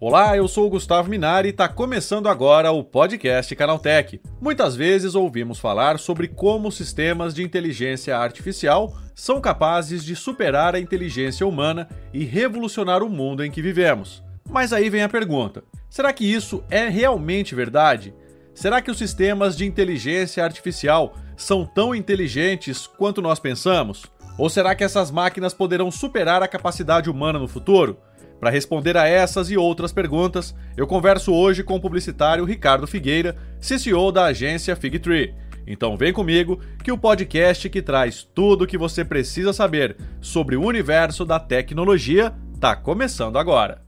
Olá, eu sou o Gustavo Minari e está começando agora o podcast Canaltech. Muitas vezes ouvimos falar sobre como sistemas de inteligência artificial são capazes de superar a inteligência humana e revolucionar o mundo em que vivemos. Mas aí vem a pergunta: será que isso é realmente verdade? Será que os sistemas de inteligência artificial são tão inteligentes quanto nós pensamos? Ou será que essas máquinas poderão superar a capacidade humana no futuro? Para responder a essas e outras perguntas, eu converso hoje com o publicitário Ricardo Figueira, CCO da agência Figtree. Então vem comigo que o podcast que traz tudo o que você precisa saber sobre o universo da tecnologia está começando agora.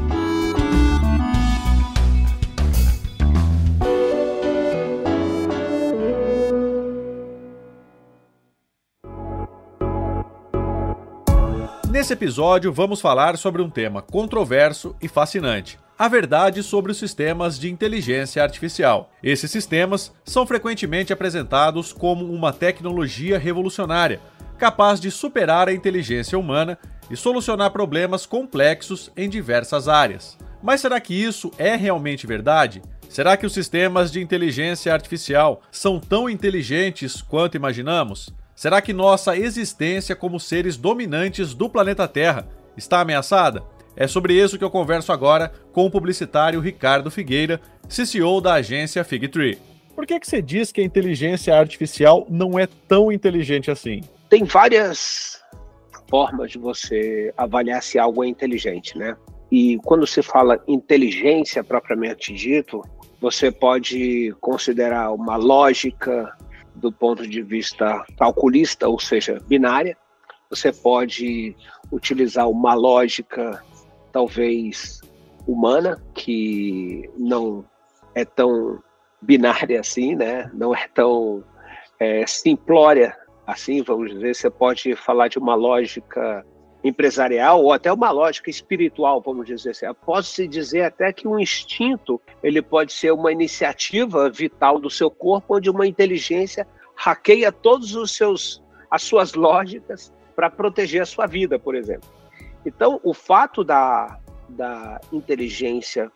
Nesse episódio, vamos falar sobre um tema controverso e fascinante: a verdade sobre os sistemas de inteligência artificial. Esses sistemas são frequentemente apresentados como uma tecnologia revolucionária, capaz de superar a inteligência humana e solucionar problemas complexos em diversas áreas. Mas será que isso é realmente verdade? Será que os sistemas de inteligência artificial são tão inteligentes quanto imaginamos? Será que nossa existência como seres dominantes do planeta Terra está ameaçada? É sobre isso que eu converso agora com o publicitário Ricardo Figueira, CCO da agência Figtree. Por que, que você diz que a inteligência artificial não é tão inteligente assim? Tem várias formas de você avaliar se algo é inteligente, né? E quando se fala inteligência propriamente dito, você pode considerar uma lógica, do ponto de vista calculista, ou seja, binária. Você pode utilizar uma lógica, talvez humana, que não é tão binária assim, né? não é tão é, simplória assim, vamos dizer. Você pode falar de uma lógica empresarial ou até uma lógica espiritual, vamos dizer assim. Pode-se dizer até que um instinto ele pode ser uma iniciativa vital do seu corpo, onde uma inteligência hackeia todos os seus as suas lógicas para proteger a sua vida, por exemplo. Então, o fato da, da inteligência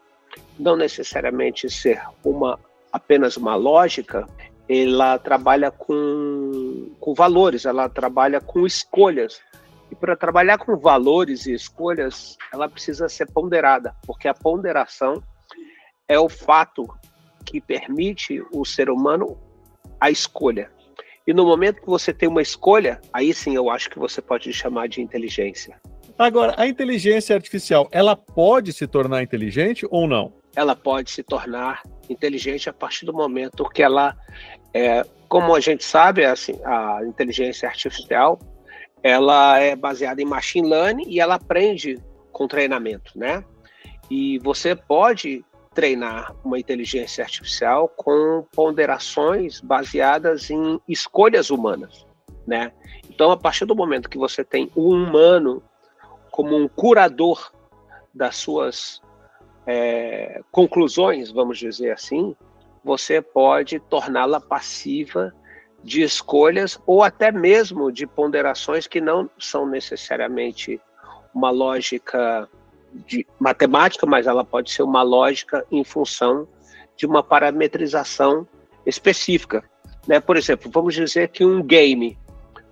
não necessariamente ser uma apenas uma lógica, ela trabalha com, com valores, ela trabalha com escolhas. E para trabalhar com valores e escolhas, ela precisa ser ponderada, porque a ponderação é o fato que permite o ser humano a escolha. E no momento que você tem uma escolha, aí sim eu acho que você pode chamar de inteligência. Agora, a inteligência artificial, ela pode se tornar inteligente ou não? Ela pode se tornar inteligente a partir do momento que ela, é, como a gente sabe, assim, a inteligência artificial ela é baseada em machine learning e ela aprende com treinamento, né? E você pode treinar uma inteligência artificial com ponderações baseadas em escolhas humanas, né? Então, a partir do momento que você tem o humano como um curador das suas é, conclusões, vamos dizer assim, você pode torná-la passiva de escolhas ou até mesmo de ponderações que não são necessariamente uma lógica de matemática, mas ela pode ser uma lógica em função de uma parametrização específica. Né? Por exemplo, vamos dizer que um game,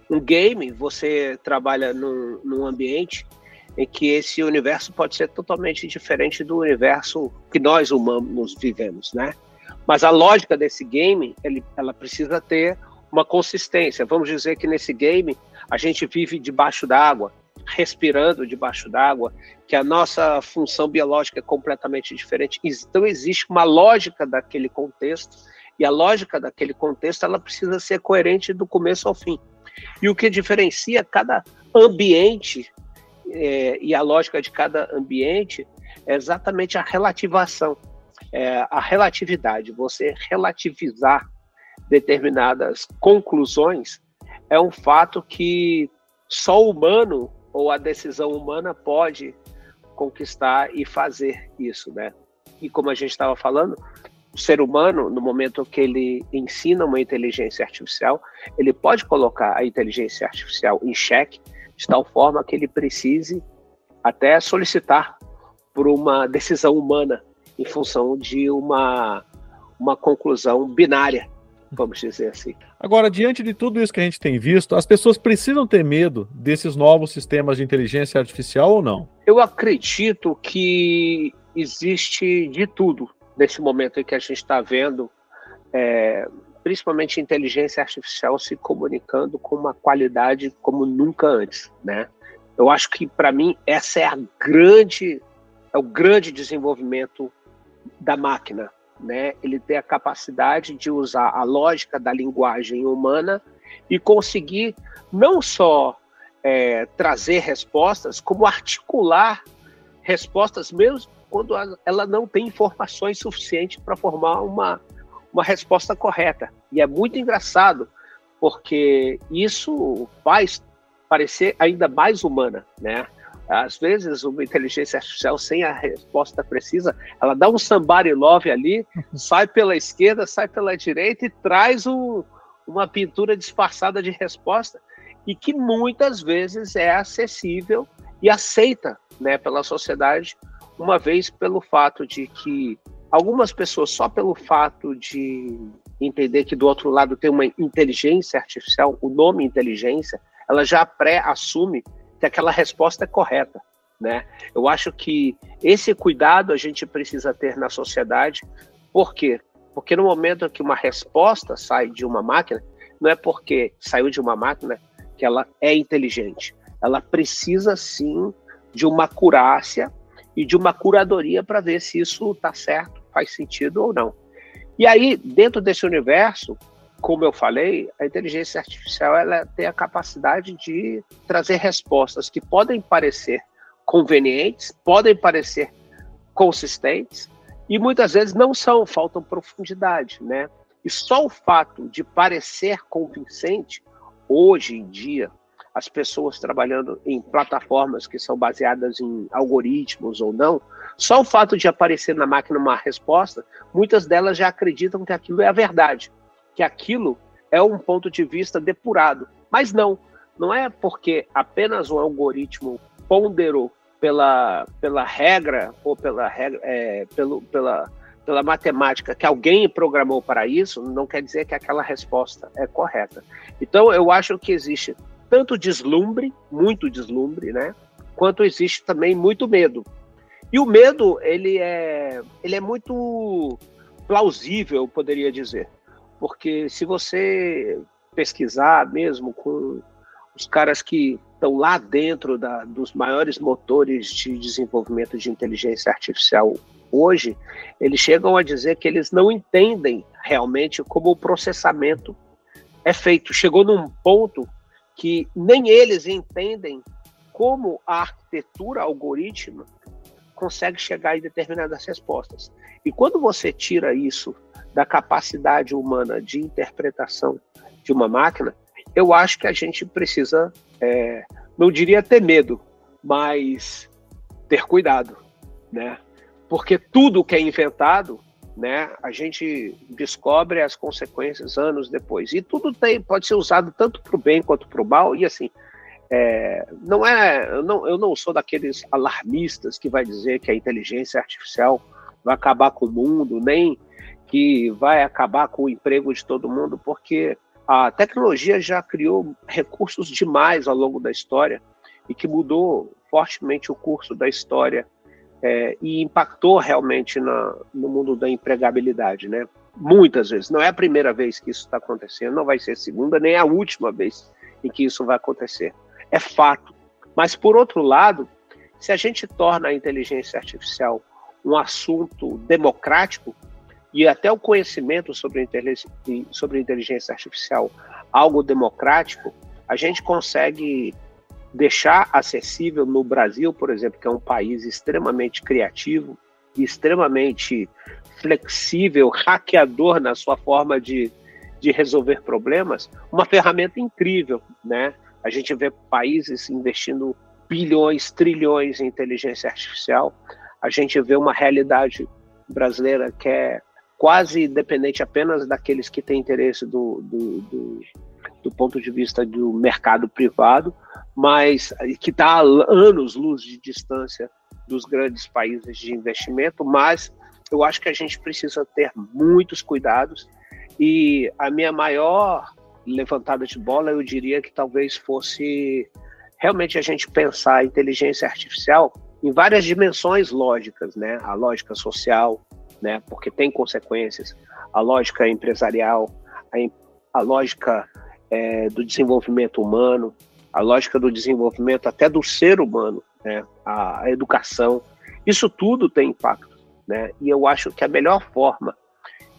um game, você trabalha num, num ambiente em que esse universo pode ser totalmente diferente do universo que nós humanos vivemos, né? Mas a lógica desse game, ele, ela precisa ter uma consistência. Vamos dizer que nesse game a gente vive debaixo d'água, respirando debaixo d'água, que a nossa função biológica é completamente diferente. Então existe uma lógica daquele contexto e a lógica daquele contexto ela precisa ser coerente do começo ao fim. E o que diferencia cada ambiente é, e a lógica de cada ambiente é exatamente a relativação, é, a relatividade. Você relativizar determinadas conclusões é um fato que só o humano ou a decisão humana pode conquistar e fazer isso, né? E como a gente estava falando, o ser humano, no momento que ele ensina uma inteligência artificial, ele pode colocar a inteligência artificial em xeque, de tal forma que ele precise até solicitar por uma decisão humana em função de uma, uma conclusão binária, vamos dizer assim. Agora, diante de tudo isso que a gente tem visto, as pessoas precisam ter medo desses novos sistemas de inteligência artificial ou não? Eu acredito que existe de tudo nesse momento em que a gente está vendo, é, principalmente inteligência artificial se comunicando com uma qualidade como nunca antes, né? Eu acho que para mim essa é a grande é o grande desenvolvimento da máquina, né? Ele tem a capacidade de usar a lógica da linguagem humana e conseguir não só é, trazer respostas, como articular respostas mesmo quando ela não tem informações suficientes para formar uma, uma resposta correta. E é muito engraçado, porque isso faz parecer ainda mais humana, né? Às vezes, uma inteligência artificial sem a resposta precisa, ela dá um somebody love ali, sai pela esquerda, sai pela direita e traz um, uma pintura disfarçada de resposta e que muitas vezes é acessível e aceita né, pela sociedade uma vez pelo fato de que algumas pessoas, só pelo fato de entender que do outro lado tem uma inteligência artificial, o nome inteligência, ela já pré-assume que aquela resposta correta. Né? Eu acho que esse cuidado a gente precisa ter na sociedade, por quê? Porque no momento que uma resposta sai de uma máquina, não é porque saiu de uma máquina que ela é inteligente. Ela precisa sim de uma curácia e de uma curadoria para ver se isso está certo, faz sentido ou não. E aí, dentro desse universo, como eu falei, a inteligência artificial ela tem a capacidade de trazer respostas que podem parecer convenientes, podem parecer consistentes e muitas vezes não são, faltam profundidade, né? E só o fato de parecer convincente hoje em dia as pessoas trabalhando em plataformas que são baseadas em algoritmos ou não, só o fato de aparecer na máquina uma resposta, muitas delas já acreditam que aquilo é a verdade, que aquilo é um ponto de vista depurado. Mas não, não é porque apenas um algoritmo ponderou pela, pela regra ou pela regra, é, pelo, pela, pela matemática que alguém programou para isso, não quer dizer que aquela resposta é correta. Então, eu acho que existe tanto deslumbre, muito deslumbre, né? Quanto existe também muito medo. E o medo, ele é, ele é muito plausível, eu poderia dizer. Porque se você pesquisar mesmo com os caras que estão lá dentro da, dos maiores motores de desenvolvimento de inteligência artificial hoje, eles chegam a dizer que eles não entendem realmente como o processamento é feito. Chegou num ponto que nem eles entendem como a arquitetura algorítmica consegue chegar em determinadas respostas. E quando você tira isso da capacidade humana de interpretação de uma máquina, eu acho que a gente precisa, é, não diria ter medo, mas ter cuidado, né? Porque tudo que é inventado né? A gente descobre as consequências anos depois. E tudo tem, pode ser usado tanto para o bem quanto para o mal. E assim, é, não é, eu não, eu não sou daqueles alarmistas que vai dizer que a inteligência artificial vai acabar com o mundo, nem que vai acabar com o emprego de todo mundo, porque a tecnologia já criou recursos demais ao longo da história e que mudou fortemente o curso da história é, e impactou realmente na, no mundo da empregabilidade, né? Muitas vezes. Não é a primeira vez que isso está acontecendo, não vai ser a segunda, nem a última vez em que isso vai acontecer. É fato. Mas, por outro lado, se a gente torna a inteligência artificial um assunto democrático, e até o conhecimento sobre sobre inteligência artificial algo democrático, a gente consegue deixar acessível no Brasil, por exemplo, que é um país extremamente criativo, extremamente flexível, hackeador na sua forma de, de resolver problemas, uma ferramenta incrível, né? A gente vê países investindo bilhões, trilhões em inteligência artificial. A gente vê uma realidade brasileira que é quase dependente apenas daqueles que têm interesse do, do, do, do ponto de vista do mercado privado, mas que está anos luz de distância dos grandes países de investimento, mas eu acho que a gente precisa ter muitos cuidados e a minha maior levantada de bola, eu diria que talvez fosse realmente a gente pensar a inteligência artificial em várias dimensões lógicas, né? A lógica social, né? Porque tem consequências, a lógica empresarial, a, a lógica é, do desenvolvimento humano, a lógica do desenvolvimento até do ser humano, né? A, a educação, isso tudo tem impacto, né? E eu acho que a melhor forma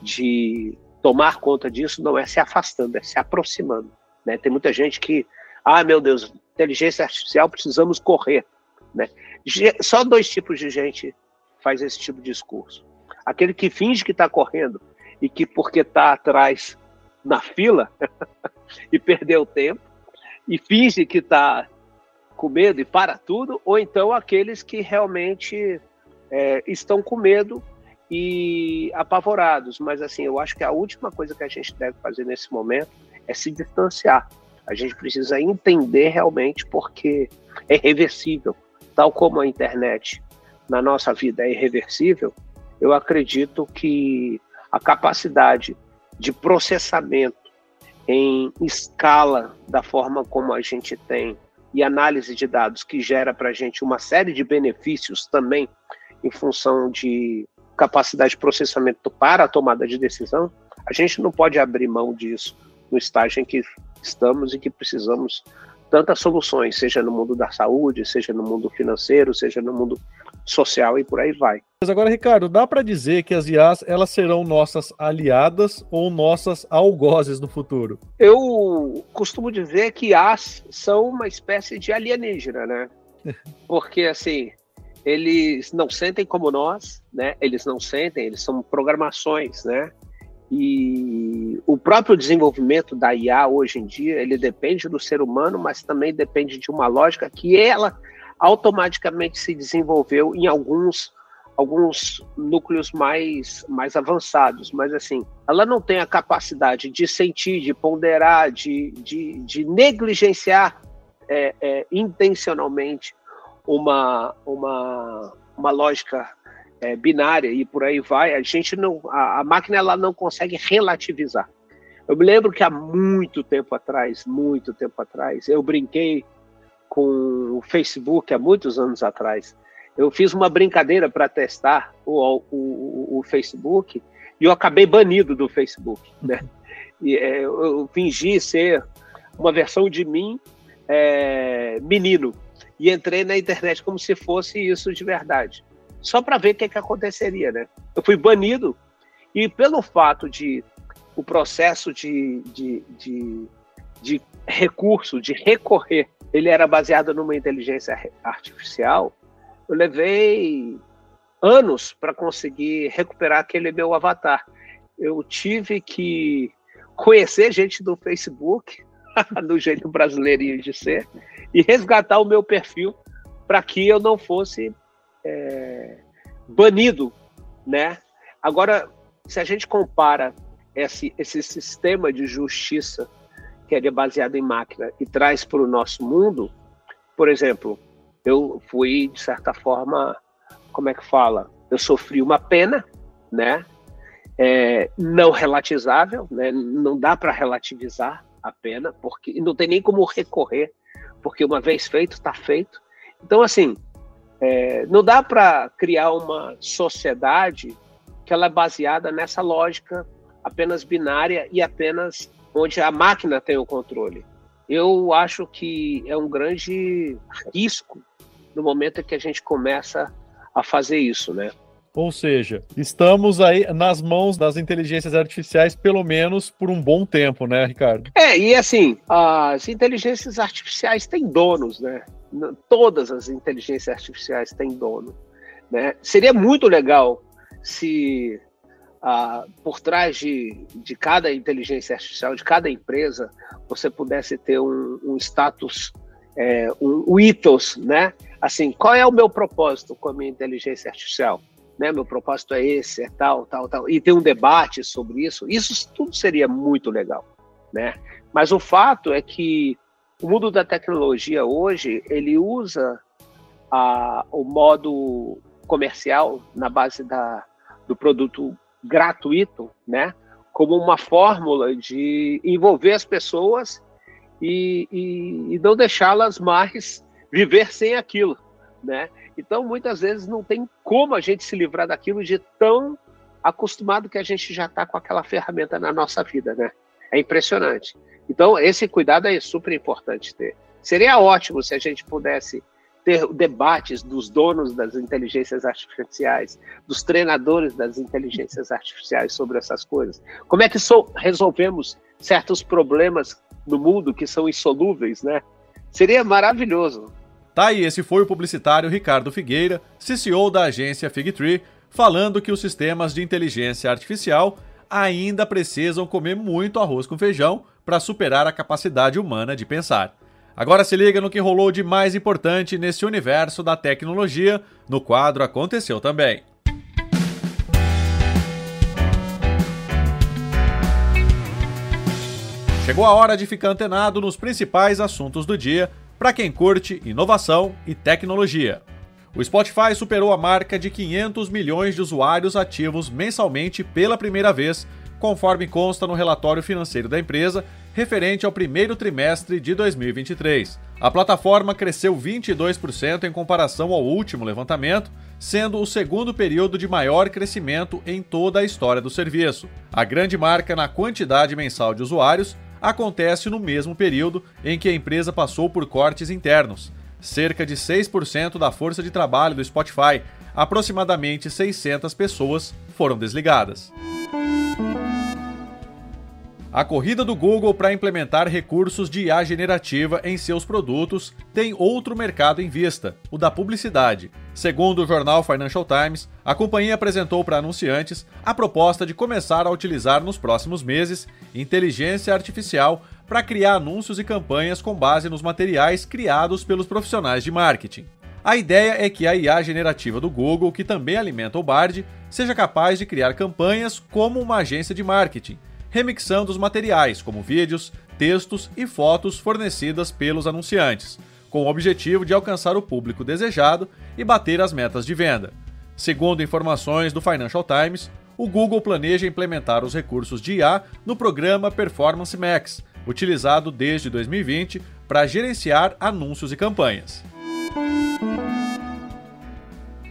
de tomar conta disso não é se afastando, é se aproximando. Né? Tem muita gente que, ah, meu Deus, inteligência artificial, precisamos correr. Né? Só dois tipos de gente faz esse tipo de discurso. Aquele que finge que está correndo e que porque está atrás na fila e perdeu tempo e finge que está com medo e para tudo, ou então aqueles que realmente é, estão com medo e apavorados. Mas assim, eu acho que a última coisa que a gente deve fazer nesse momento é se distanciar. A gente precisa entender realmente porque é reversível, tal como a internet na nossa vida é irreversível. Eu acredito que a capacidade de processamento em escala da forma como a gente tem e análise de dados que gera para a gente uma série de benefícios também em função de capacidade de processamento para a tomada de decisão, a gente não pode abrir mão disso no estágio em que estamos e que precisamos tantas soluções, seja no mundo da saúde, seja no mundo financeiro, seja no mundo social e por aí vai. Mas agora, Ricardo, dá para dizer que as IAs elas serão nossas aliadas ou nossas algozes no futuro? Eu costumo dizer que IAs são uma espécie de alienígena, né? Porque assim, eles não sentem como nós, né? Eles não sentem, eles são programações, né? E o próprio desenvolvimento da IA hoje em dia, ele depende do ser humano, mas também depende de uma lógica que ela automaticamente se desenvolveu em alguns alguns núcleos mais, mais avançados, mas assim, ela não tem a capacidade de sentir, de ponderar, de, de, de negligenciar é, é, intencionalmente uma, uma, uma lógica é, binária e por aí vai, a gente não, a, a, máquina ela não consegue relativizar. Eu me lembro que há muito tempo atrás, muito tempo atrás, eu brinquei com o Facebook há muitos anos atrás. Eu fiz uma brincadeira para testar o, o, o, Facebook e eu acabei banido do Facebook, né? E, é, eu fingi ser uma versão de mim é, menino e entrei na internet como se fosse isso de verdade, só para ver o que, que aconteceria, né? Eu fui banido e pelo fato de o processo de, de, de, de recurso, de recorrer, ele era baseado numa inteligência artificial, eu levei anos para conseguir recuperar aquele meu avatar. Eu tive que conhecer gente do Facebook, do jeito brasileirinho de ser, e resgatar o meu perfil para que eu não fosse é, banido, né? Agora, se a gente compara esse, esse sistema de justiça que é baseado em máquina e traz para o nosso mundo, por exemplo, eu fui de certa forma, como é que fala? Eu sofri uma pena, né? É, não relativizável, né? Não dá para relativizar a pena, porque não tem nem como recorrer porque uma vez feito, está feito. Então, assim, é, não dá para criar uma sociedade que ela é baseada nessa lógica apenas binária e apenas onde a máquina tem o controle. Eu acho que é um grande risco no momento em que a gente começa a fazer isso, né? Ou seja, estamos aí nas mãos das inteligências artificiais, pelo menos por um bom tempo, né, Ricardo? É, e assim, as inteligências artificiais têm donos, né? Todas as inteligências artificiais têm dono. Né? Seria muito legal se por trás de, de cada inteligência artificial, de cada empresa, você pudesse ter um, um status, é, um, um ethos, né? Assim, qual é o meu propósito com a minha inteligência artificial? né, meu propósito é esse, é tal, tal, tal, e ter um debate sobre isso, isso tudo seria muito legal, né? Mas o fato é que o mundo da tecnologia hoje, ele usa a, o modo comercial na base da, do produto gratuito, né, como uma fórmula de envolver as pessoas e, e, e não deixá-las mais viver sem aquilo, né? Então, muitas vezes não tem como a gente se livrar daquilo de tão acostumado que a gente já está com aquela ferramenta na nossa vida, né? É impressionante. Então, esse cuidado é super importante ter. Seria ótimo se a gente pudesse ter debates dos donos das inteligências artificiais, dos treinadores das inteligências artificiais sobre essas coisas. Como é que so resolvemos certos problemas no mundo que são insolúveis, né? Seria maravilhoso. Tá aí, esse foi o publicitário Ricardo Figueira, CCO da agência Figtree, falando que os sistemas de inteligência artificial ainda precisam comer muito arroz com feijão para superar a capacidade humana de pensar. Agora se liga no que rolou de mais importante nesse universo da tecnologia, no quadro Aconteceu também. Chegou a hora de ficar antenado nos principais assuntos do dia para quem curte inovação e tecnologia. O Spotify superou a marca de 500 milhões de usuários ativos mensalmente pela primeira vez, conforme consta no relatório financeiro da empresa, referente ao primeiro trimestre de 2023. A plataforma cresceu 22% em comparação ao último levantamento, sendo o segundo período de maior crescimento em toda a história do serviço. A grande marca na quantidade mensal de usuários acontece no mesmo período em que a empresa passou por cortes internos. Cerca de 6% da força de trabalho do Spotify, aproximadamente 600 pessoas, foram desligadas. A corrida do Google para implementar recursos de IA generativa em seus produtos tem outro mercado em vista, o da publicidade. Segundo o jornal Financial Times, a companhia apresentou para anunciantes a proposta de começar a utilizar nos próximos meses inteligência artificial para criar anúncios e campanhas com base nos materiais criados pelos profissionais de marketing. A ideia é que a IA generativa do Google, que também alimenta o Bard, seja capaz de criar campanhas como uma agência de marketing remixando os materiais, como vídeos, textos e fotos fornecidas pelos anunciantes, com o objetivo de alcançar o público desejado e bater as metas de venda. Segundo informações do Financial Times, o Google planeja implementar os recursos de IA no programa Performance Max, utilizado desde 2020 para gerenciar anúncios e campanhas.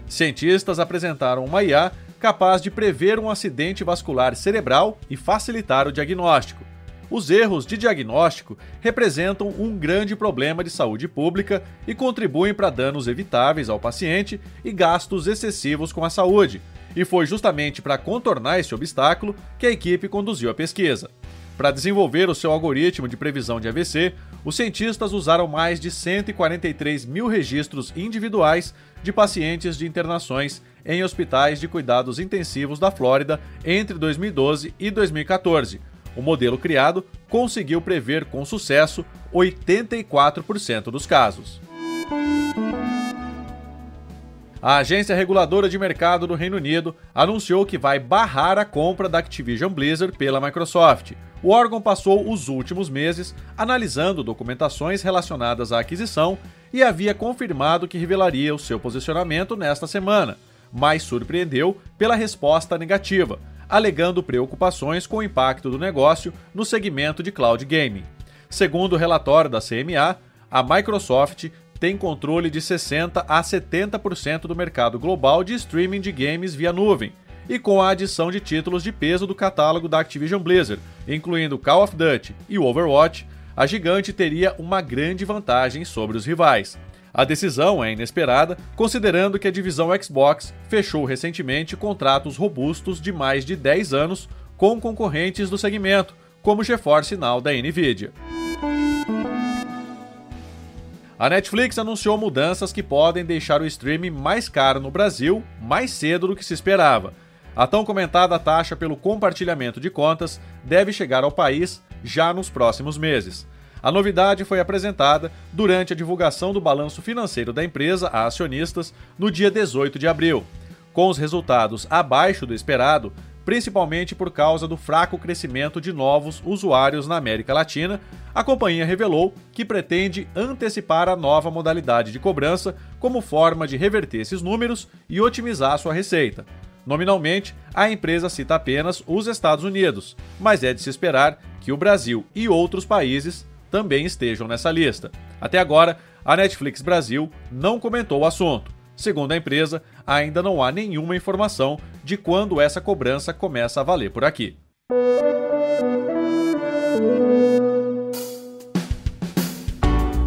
Cientistas apresentaram uma IA capaz de prever um acidente vascular cerebral e facilitar o diagnóstico. Os erros de diagnóstico representam um grande problema de saúde pública e contribuem para danos evitáveis ao paciente e gastos excessivos com a saúde, e foi justamente para contornar esse obstáculo que a equipe conduziu a pesquisa. Para desenvolver o seu algoritmo de previsão de AVC, os cientistas usaram mais de 143 mil registros individuais de pacientes de internações em hospitais de cuidados intensivos da Flórida entre 2012 e 2014. O modelo criado conseguiu prever com sucesso 84% dos casos. A Agência Reguladora de Mercado do Reino Unido anunciou que vai barrar a compra da Activision Blizzard pela Microsoft. O órgão passou os últimos meses analisando documentações relacionadas à aquisição e havia confirmado que revelaria o seu posicionamento nesta semana mas surpreendeu pela resposta negativa, alegando preocupações com o impacto do negócio no segmento de cloud gaming. Segundo o relatório da CMA, a Microsoft tem controle de 60 a 70% do mercado global de streaming de games via nuvem, e com a adição de títulos de peso do catálogo da Activision Blizzard, incluindo Call of Duty e Overwatch, a gigante teria uma grande vantagem sobre os rivais. A decisão é inesperada, considerando que a divisão Xbox fechou recentemente contratos robustos de mais de 10 anos com concorrentes do segmento, como o GeForce Now da Nvidia. A Netflix anunciou mudanças que podem deixar o streaming mais caro no Brasil mais cedo do que se esperava. A tão comentada taxa pelo compartilhamento de contas deve chegar ao país já nos próximos meses. A novidade foi apresentada durante a divulgação do balanço financeiro da empresa a acionistas no dia 18 de abril. Com os resultados abaixo do esperado, principalmente por causa do fraco crescimento de novos usuários na América Latina, a companhia revelou que pretende antecipar a nova modalidade de cobrança como forma de reverter esses números e otimizar sua receita. Nominalmente, a empresa cita apenas os Estados Unidos, mas é de se esperar que o Brasil e outros países também estejam nessa lista. Até agora, a Netflix Brasil não comentou o assunto. Segundo a empresa, ainda não há nenhuma informação de quando essa cobrança começa a valer por aqui.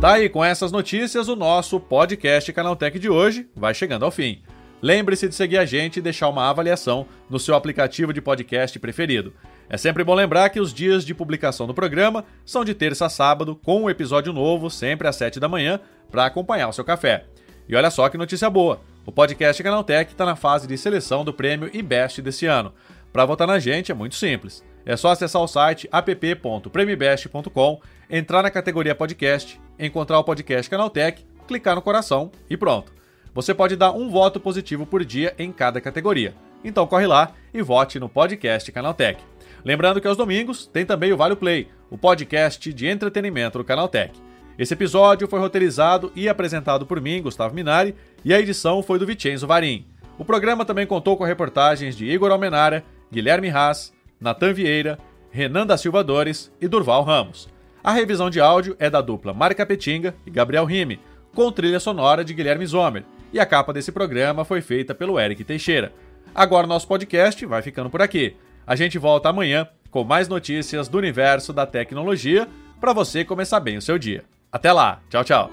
Tá aí, com essas notícias, o nosso podcast Canaltech de hoje vai chegando ao fim. Lembre-se de seguir a gente e deixar uma avaliação no seu aplicativo de podcast preferido. É sempre bom lembrar que os dias de publicação do programa são de terça a sábado, com um episódio novo sempre às 7 da manhã para acompanhar o seu café. E olha só que notícia boa! O podcast Canaltech está na fase de seleção do prêmio IBEST desse ano. Para votar na gente é muito simples. É só acessar o site app.premibest.com, entrar na categoria podcast, encontrar o podcast Canaltech, clicar no coração e pronto. Você pode dar um voto positivo por dia em cada categoria. Então corre lá e vote no podcast Canaltech. Lembrando que aos domingos tem também o Vale Play, o podcast de entretenimento do Canaltech. Esse episódio foi roteirizado e apresentado por mim, Gustavo Minari, e a edição foi do Vicenzo Varim. O programa também contou com reportagens de Igor Almenara, Guilherme Haas, Natan Vieira, Renan da Silva Dores e Durval Ramos. A revisão de áudio é da dupla Marca Petinga e Gabriel Rime, com trilha sonora de Guilherme Zomer, e a capa desse programa foi feita pelo Eric Teixeira. Agora nosso podcast vai ficando por aqui. A gente volta amanhã com mais notícias do universo da tecnologia para você começar bem o seu dia. Até lá, tchau, tchau.